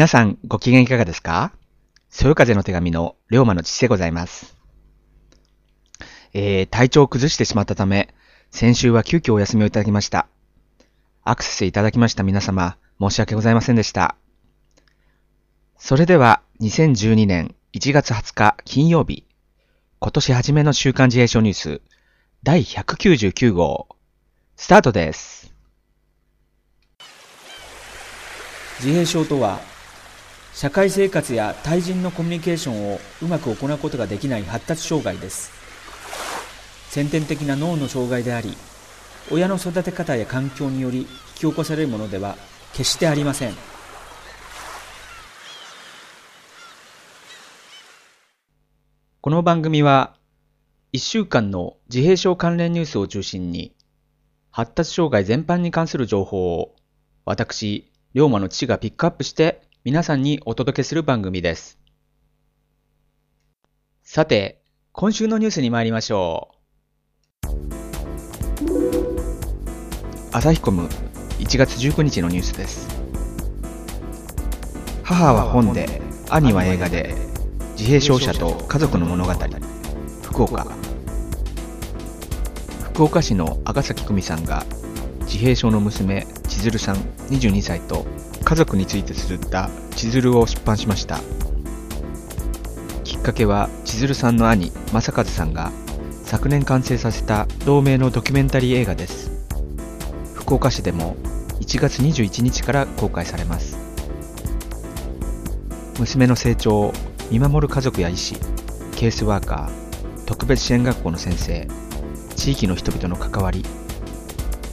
皆さんご機嫌いかがですか？そよ風の手紙の龍馬の父でございます。えー、体調を崩してしまったため、先週は急遽お休みをいただきました。アクセスいただきました皆様、申し訳ございませんでした。それでは、2012年1月20日金曜日、今年初めの週刊自衛省ニュース、第199号、スタートです。自閉症とは社会生活や対人のコミュニケーションをうまく行うことができない発達障害です。先天的な脳の障害であり親の育て方や環境により引き起こされるものでは決してありません。この番組は、1週間の自閉症関連ニュースを中心に、発達障害全般に関する情報を、私、龍馬の父がピックアップして、皆さんにお届けする番組です。さて、今週のニュースに参りましょう。朝日コム1月19日のニュースです。母は本で、兄は映画で、自閉症者と家族の物語福岡福岡市の赤崎久美さんが自閉症の娘千鶴さん22歳と家族について綴った千鶴を出版しました。きっかけは千鶴さんの兄正和さんが昨年完成させた同名のドキュメンタリー映画です。福岡市でも1月21日から公開されます。娘の成長を見守る家族や医師、ケースワーカー、特別支援学校の先生、地域の人々の関わり、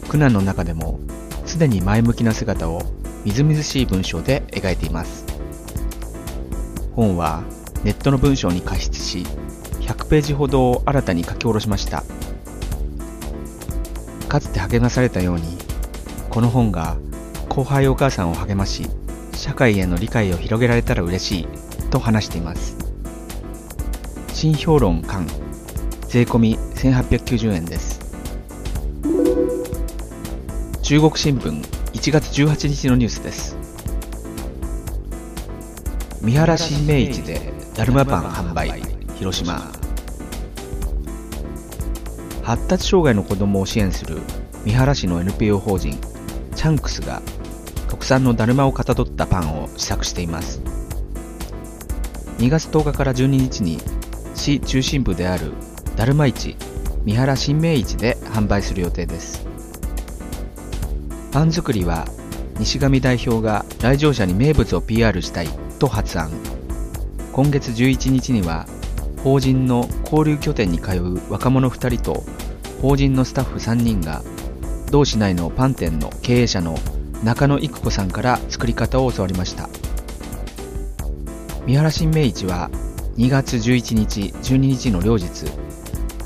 苦難の中でも常に前向きな姿をみずみずしい文章で描いています。本はネットの文章に加筆し、100ページほどを新たに書き下ろしました。かつて励まされたように、この本が後輩お母さんを励まし、社会への理解を広げられたら嬉しいと話しています新評論館税込み1890円です中国新聞1月18日のニュースです。三原新明市でだるまパン販売広島。発達障害の子どもを支援する三原市の NPO 法人チャンクスが特産のだるまをかたどったパンを試作しています。2月10日から12日に市中心部であるだるま市三原新明市で販売する予定です。パン作りは西上代表が来場者に名物を PR したいと発案。今月11日には法人の交流拠点に通う若者2人と法人のスタッフ3人が同市内のパン店の経営者の中野育子さんから作り方を教わりました。三原新明市は2月11日12日の両日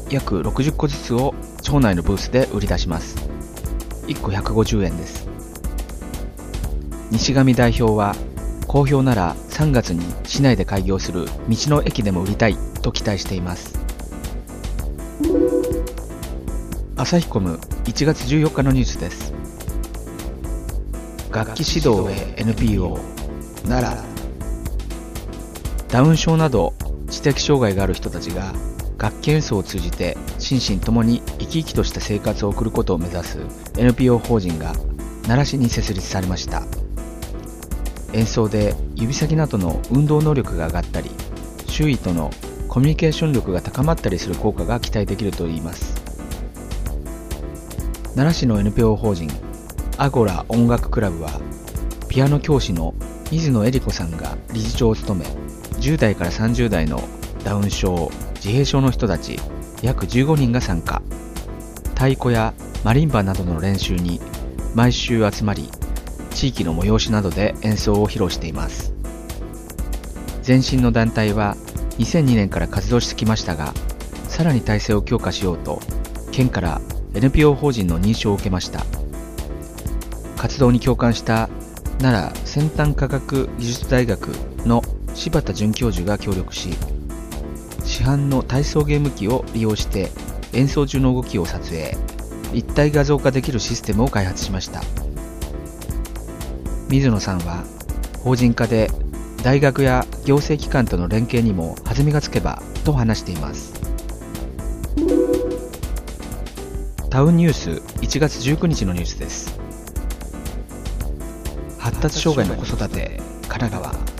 約60個ずつを町内のブースで売り出します。1個150円です。西上代表は好評なら3月に市内で開業する道の駅でも売りたいと期待しています。朝日コム1月14日のニュースです。楽器指導へ NPO 奈良ダウン症など知的障害がある人たちが楽器演奏を通じて心身ともに生き生きとした生活を送ることを目指す NPO 法人が奈良市に設立されました。演奏で指先などの運動能力が上がったり周囲とのコミュニケーション力が高まったりする効果が期待できるといいます。奈良市の NPO 法人アゴラ音楽クラブはピアノ教師の水野恵里子さんが理事長を務め10代から30代のダウン症自閉症の人たち約15人が参加。太鼓やマリンバなどの練習に毎週集まり地域の催しなどで演奏を披露しています。前身の団体は2002年から活動してきましたがさらに体制を強化しようと県から NPO 法人の認証を受けました。活動に共感した奈良先端科学技術大学の柴田准教授が協力し市販の体操ゲーム機を利用して演奏中の動きを撮影。立体画像化できるシステムを開発しました。水野さんは法人化で大学や行政機関との連携にも弾みがつけばと話しています。タウンニュース1月19日のニュースです。発達障害の子育て神奈川。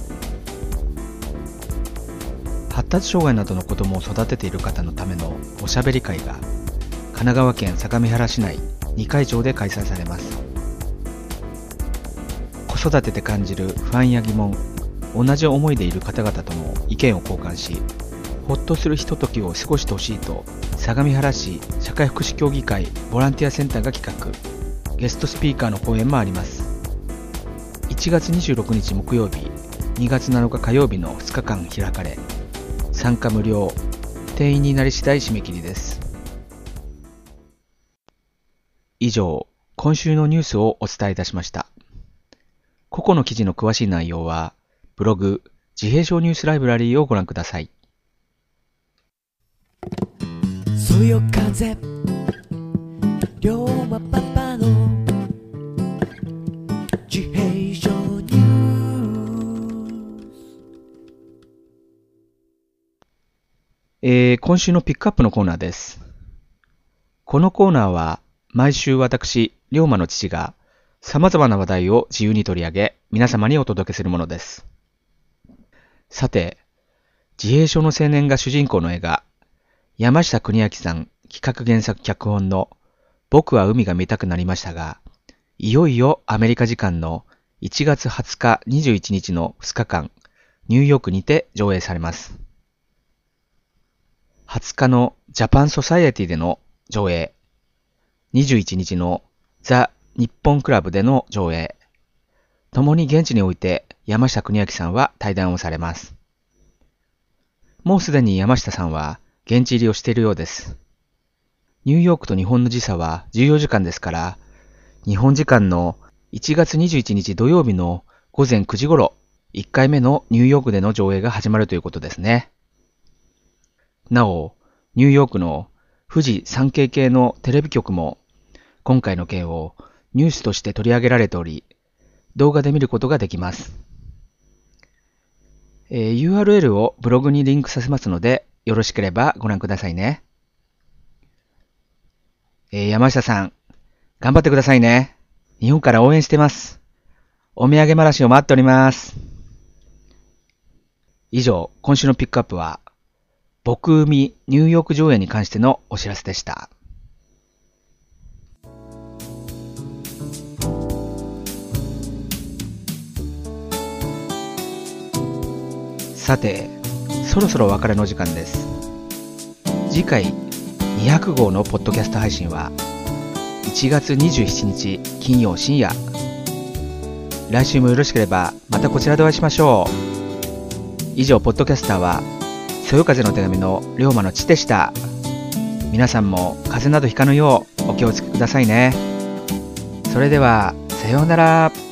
達障害などの子供を育てている方のためのおしゃべり会が神奈川県相模原市内2会場で開催されます。子育てで感じる不安や疑問同じ思いでいる方々とも意見を交換しほっとするひとときを過ごしてほしいと相模原市社会福祉協議会ボランティアセンターが企画。ゲストスピーカーの講演もあります。1月26日木曜日2月7日火曜日の2日間開かれ参加無料。定員になり次第締め切りです。以上今週のニュースをお伝えいたしました。個々の記事の詳しい内容はブログ自閉症ニュースライブラリーをご覧ください。そよ風龍馬パパの自閉今週のピックアップのコーナーですこのコーナーは毎週私、龍馬の父が様々な話題を自由に取り上げ皆様にお届けするものです。さて、自閉症の青年が主人公の映画、山下邦明さん企画原作脚本の僕は海が見たくなりましたが、いよいよアメリカ時間の1月20日21日の2日間、ニューヨークにて上映されます。20日のジャパンソサイエティでの上映、21日のザ・日本クラブでの上映、共に現地において山下邦明さんは対談をされます。もうすでに山下さんは現地入りをしているようです。ニューヨークと日本の時差は14時間ですから、日本時間の1月21日土曜日の午前9時頃、1回目のニューヨークでの上映が始まるということですね。なお、ニューヨークの富士山系系のテレビ局も今回の件をニュースとして取り上げられており、動画で見ることができます。えー、URL をブログにリンクさせますので、よろしければご覧くださいね。えー、山下さん、頑張ってくださいね。日本から応援してます。お土産話を待っております。以上、今週のピックアップは、僕海ニューヨーク上映に関してのお知らせでした。さて、そろそろお別れの時間です。次回200号のポッドキャスト配信は1月27日金曜深夜。来週もよろしければまたこちらでお会いしましょう。以上、ポッドキャスターは、そよ風の手紙の龍馬の地でした。皆さんも風邪などひかぬようお気をつけくださいね。それでは、さようなら。